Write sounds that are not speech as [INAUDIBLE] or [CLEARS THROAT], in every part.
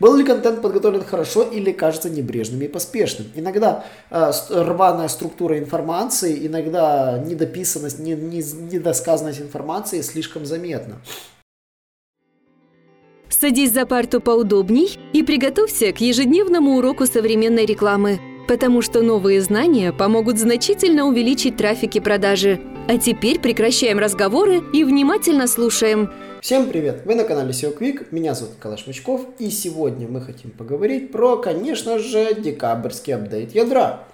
Был ли контент подготовлен хорошо или кажется небрежным и поспешным? Иногда э, рваная структура информации, иногда недописанность, не, не, недосказанность информации слишком заметна. Садись за парту поудобней и приготовься к ежедневному уроку современной рекламы, потому что новые знания помогут значительно увеличить трафик и продажи. А теперь прекращаем разговоры и внимательно слушаем. Всем привет! Вы на канале SEO Quick, меня зовут Калаш Мачков, и сегодня мы хотим поговорить про, конечно же, декабрьский апдейт ядра.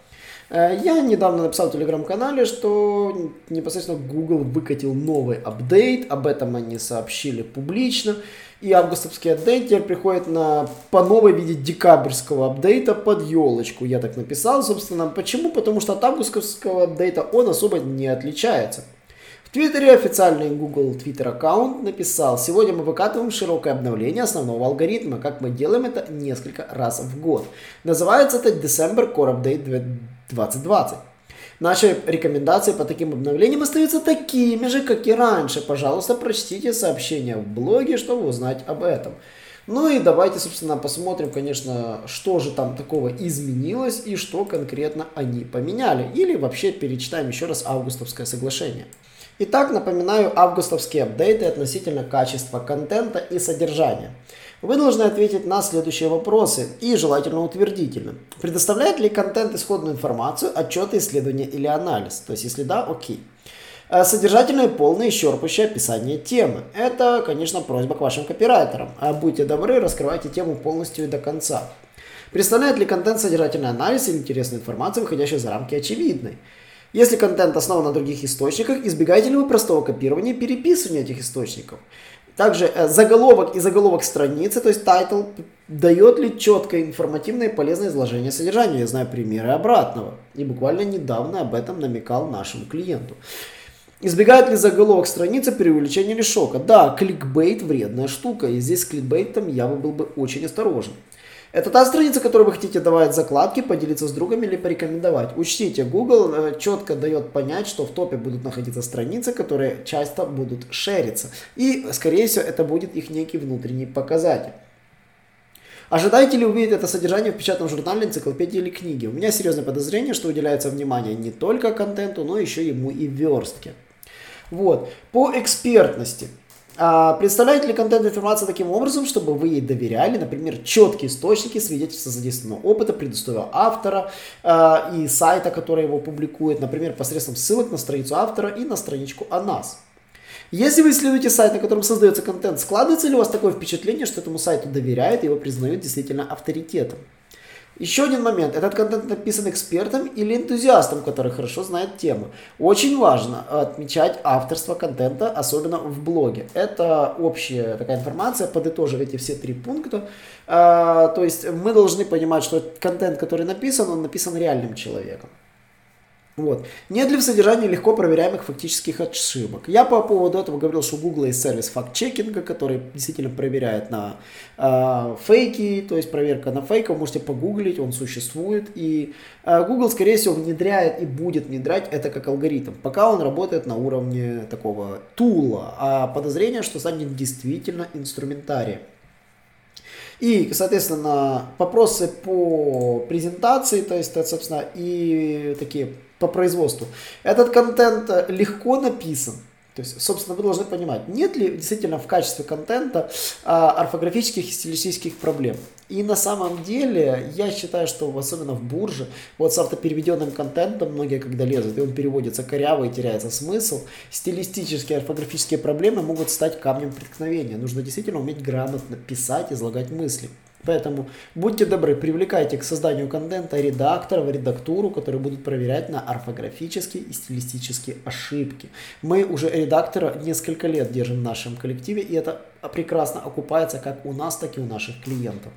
Э, я недавно написал в телеграм-канале, что непосредственно Google выкатил новый апдейт, об этом они сообщили публично. И августовский апдейт теперь приходит на, по новой виде декабрьского апдейта под елочку. Я так написал, собственно. Почему? Потому что от августовского апдейта он особо не отличается. В Твиттере официальный Google Twitter аккаунт написал, сегодня мы выкатываем широкое обновление основного алгоритма, как мы делаем это несколько раз в год. Называется это December Core Update 2020. Наши рекомендации по таким обновлениям остаются такими же, как и раньше. Пожалуйста, прочтите сообщение в блоге, чтобы узнать об этом. Ну и давайте, собственно, посмотрим, конечно, что же там такого изменилось и что конкретно они поменяли. Или вообще перечитаем еще раз августовское соглашение. Итак, напоминаю августовские апдейты относительно качества контента и содержания. Вы должны ответить на следующие вопросы и желательно утвердительно. Предоставляет ли контент исходную информацию, отчеты, исследования или анализ? То есть, если да, окей. Э, содержательное, полное, исчерпывающее описание темы. Это, конечно, просьба к вашим копирайтерам. А будьте добры, раскрывайте тему полностью и до конца. Представляет ли контент содержательный анализ или интересную информацию, выходящую за рамки очевидной? Если контент основан на других источниках, избегайте ли вы простого копирования и переписывания этих источников? Также э, заголовок и заголовок страницы, то есть title, дает ли четкое информативное и полезное изложение содержания. Я знаю примеры обратного. И буквально недавно об этом намекал нашему клиенту. Избегает ли заголовок страницы преувеличения или шока? Да, кликбейт вредная штука, и здесь с кликбейтом я бы был бы очень осторожен. Это та страница, которую вы хотите давать закладки, поделиться с другом или порекомендовать. Учтите, Google э, четко дает понять, что в топе будут находиться страницы, которые часто будут шериться. И, скорее всего, это будет их некий внутренний показатель. Ожидаете ли увидеть это содержание в печатном журнале, энциклопедии или книге? У меня серьезное подозрение, что уделяется внимание не только контенту, но еще ему и верстке. Вот. По экспертности. А, представляет ли контент информация таким образом, чтобы вы ей доверяли, например, четкие источники, свидетельства задействованного опыта, предысторию автора а, и сайта, который его публикует, например, посредством ссылок на страницу автора и на страничку о нас. Если вы исследуете сайт, на котором создается контент, складывается ли у вас такое впечатление, что этому сайту доверяют и его признают действительно авторитетом? Еще один момент. Этот контент написан экспертом или энтузиастом, который хорошо знает тему. Очень важно отмечать авторство контента, особенно в блоге. Это общая такая информация, подытожив эти все три пункта. А, то есть мы должны понимать, что контент, который написан, он написан реальным человеком. Вот. Нет ли в содержании легко проверяемых фактических ошибок? Я по поводу этого говорил, что у Google есть сервис факт-чекинга, который действительно проверяет на э, фейки, то есть проверка на фейков, можете погуглить, он существует. И э, Google, скорее всего, внедряет и будет внедрять это как алгоритм, пока он работает на уровне такого тула, а подозрение, что станет действительно инструментарием. И, соответственно, вопросы по презентации, то есть, собственно, и такие по производству. Этот контент э, легко написан. То есть, собственно, вы должны понимать, нет ли действительно в качестве контента а, орфографических и стилистических проблем. И на самом деле, я считаю, что особенно в бурже, вот с автопереведенным контентом многие когда лезут, и он переводится коряво и теряется смысл, стилистические орфографические проблемы могут стать камнем преткновения. Нужно действительно уметь грамотно писать, излагать мысли. Поэтому будьте добры, привлекайте к созданию контента редакторов, редактуру, которые будут проверять на орфографические и стилистические ошибки. Мы уже редактора несколько лет держим в нашем коллективе, и это прекрасно окупается как у нас, так и у наших клиентов.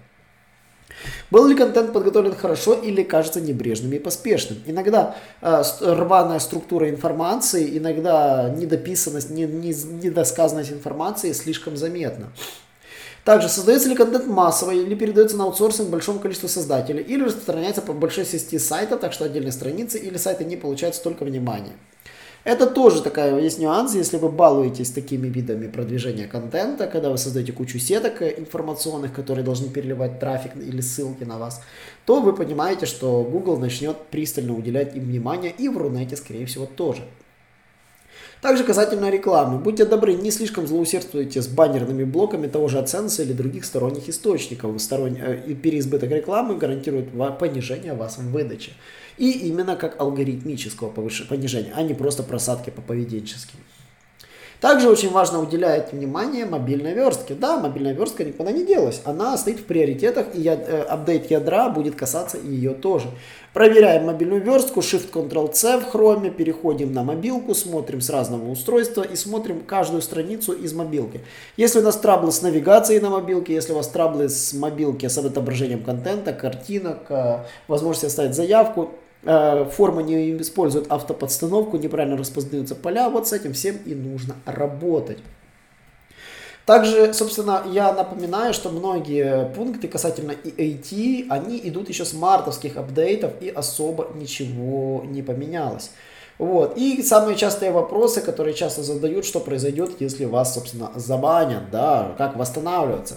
Был ли контент подготовлен хорошо или кажется небрежным и поспешным? Иногда э, рваная структура информации, иногда недописанность, не, не, недосказанность информации слишком заметна. Также создается ли контент массово или передается на аутсорсинг большому количеству создателей, или распространяется по большой сети сайтов, так что отдельные страницы или сайты не получают столько внимания. Это тоже такая есть нюанс, если вы балуетесь такими видами продвижения контента, когда вы создаете кучу сеток информационных, которые должны переливать трафик или ссылки на вас, то вы понимаете, что Google начнет пристально уделять им внимание и в Рунете, скорее всего, тоже. Также касательно рекламы. Будьте добры, не слишком злоусердствуйте с баннерными блоками того же AdSense или других сторонних источников. Сторон... Э, переизбыток рекламы гарантирует понижение вас в выдаче. И именно как алгоритмического понижения, а не просто просадки по поведенческим. Также очень важно уделять внимание мобильной верстке. Да, мобильная верстка никуда не делась. Она стоит в приоритетах, и я, э, апдейт ядра будет касаться ее тоже. Проверяем мобильную верстку, Shift-Ctrl-C в хроме, переходим на мобилку, смотрим с разного устройства и смотрим каждую страницу из мобилки. Если у нас траблы с навигацией на мобилке, если у вас траблы с мобилки с отображением контента, картинок, э, возможность оставить заявку, форма не использует автоподстановку, неправильно распознаются поля, вот с этим всем и нужно работать. Также, собственно, я напоминаю, что многие пункты касательно EAT, они идут еще с мартовских апдейтов и особо ничего не поменялось. Вот. И самые частые вопросы, которые часто задают, что произойдет, если вас, собственно, забанят, да, как восстанавливаться.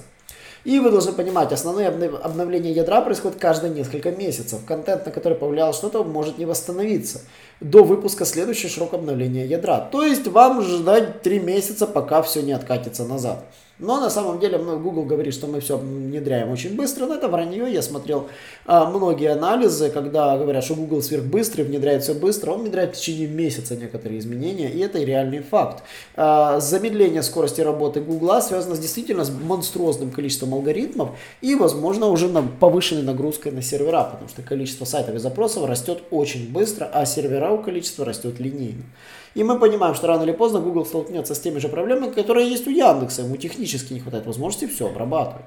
И вы должны понимать, основные обновления ядра происходят каждые несколько месяцев. Контент, на который повлияло что-то, может не восстановиться до выпуска следующего широкого обновления ядра. То есть вам ждать 3 месяца, пока все не откатится назад. Но на самом деле Google говорит, что мы все внедряем очень быстро, но это вранье. Я смотрел а, многие анализы, когда говорят, что Google сверхбыстрый, внедряет все быстро, он внедряет в течение месяца некоторые изменения, и это реальный факт. А, замедление скорости работы Google связано с, действительно с монструозным количеством алгоритмов и, возможно, уже на повышенной нагрузкой на сервера, потому что количество сайтов и запросов растет очень быстро, а сервера у количества растет линейно. И мы понимаем, что рано или поздно Google столкнется с теми же проблемами, которые есть у Яндекса. Ему технически не хватает возможности все обрабатывать.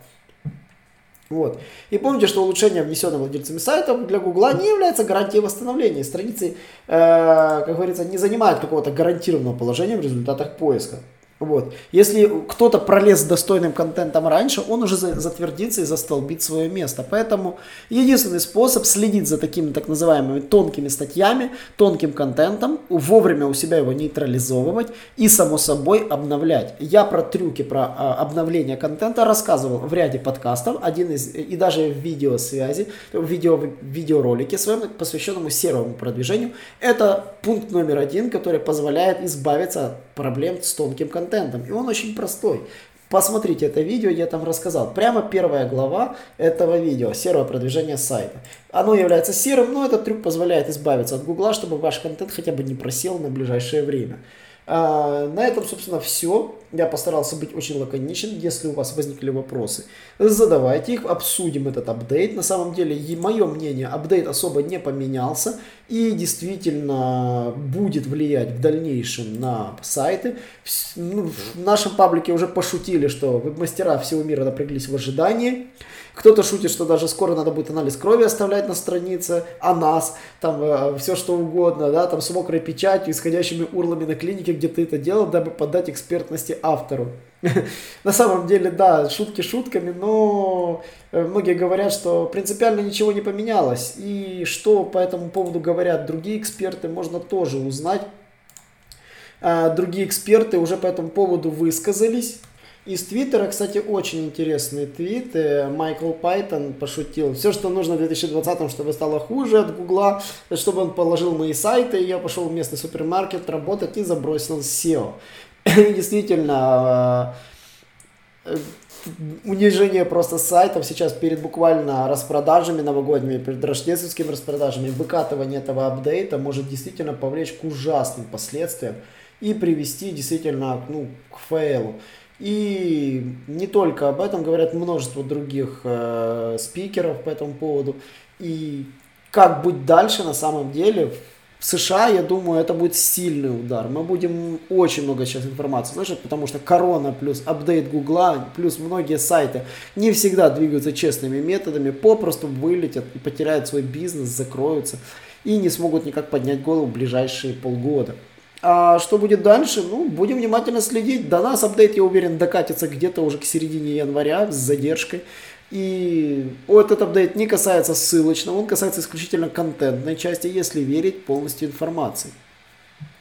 Вот. И помните, что улучшение, внесенное владельцами сайтов для Гугла, не является гарантией восстановления. Страницы, э, как говорится, не занимают какого-то гарантированного положения в результатах поиска. Вот. Если кто-то пролез с достойным контентом раньше, он уже затвердится и застолбит свое место. Поэтому единственный способ следить за такими так называемыми тонкими статьями, тонким контентом, вовремя у себя его нейтрализовывать и, само собой, обновлять. Я про трюки, про а, обновление контента рассказывал в ряде подкастов, один из, и даже в видеосвязи, в видео, в видеоролике своем, посвященному серому продвижению. Это пункт номер один, который позволяет избавиться от проблем с тонким контентом. И он очень простой. Посмотрите это видео, я там рассказал. Прямо первая глава этого видео, серого продвижения сайта. Оно является серым, но этот трюк позволяет избавиться от Гугла, чтобы ваш контент хотя бы не просел на ближайшее время. А, на этом, собственно, все. Я постарался быть очень лаконичен. Если у вас возникли вопросы, задавайте их, обсудим этот апдейт. На самом деле, и мое мнение, апдейт особо не поменялся и действительно будет влиять в дальнейшем на сайты. Ну, в нашем паблике уже пошутили, что веб-мастера всего мира напряглись в ожидании. Кто-то шутит, что даже скоро надо будет анализ крови оставлять на странице, а нас, там э, все что угодно, да, там с мокрой печатью, исходящими урлами на клинике, где ты это делал, дабы подать экспертности автору. [LAUGHS] На самом деле, да, шутки шутками, но э, многие говорят, что принципиально ничего не поменялось. И что по этому поводу говорят другие эксперты, можно тоже узнать. А, другие эксперты уже по этому поводу высказались. Из Твиттера, кстати, очень интересный твит. Майкл Пайтон пошутил. Все, что нужно в 2020, чтобы стало хуже от Гугла, чтобы он положил мои сайты, и я пошел в местный супермаркет работать и забросил SEO. [CLEARS THROAT] Действительно, э, унижение просто сайтов сейчас перед буквально распродажами новогодними, перед рождественскими распродажами, выкатывание этого апдейта может действительно повлечь к ужасным последствиям и привести действительно ну, к фейлу. И не только об этом говорят множество других э, спикеров по этому поводу. И как быть дальше на самом деле в США, я думаю, это будет сильный удар. Мы будем очень много сейчас информации слышать, потому что корона плюс апдейт Гугла, плюс многие сайты не всегда двигаются честными методами, попросту вылетят и потеряют свой бизнес, закроются и не смогут никак поднять голову в ближайшие полгода. А что будет дальше? Ну, будем внимательно следить. До нас апдейт, я уверен, докатится где-то уже к середине января с задержкой. И этот апдейт не касается ссылочного, он касается исключительно контентной части, если верить полностью информации.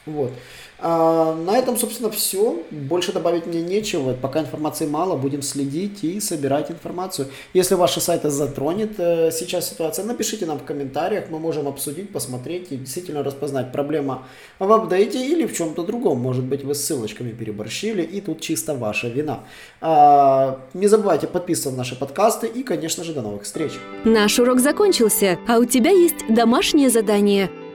Вот. А, на этом, собственно, все. Больше добавить мне нечего. Пока информации мало, будем следить и собирать информацию. Если ваши сайты затронет э, сейчас ситуация, напишите нам в комментариях. Мы можем обсудить, посмотреть и действительно распознать проблема в апдейте или в чем-то другом. Может быть, вы ссылочками переборщили, и тут чисто ваша вина. А, не забывайте подписываться на наши подкасты и, конечно же, до новых встреч. Наш урок закончился, а у тебя есть домашнее задание –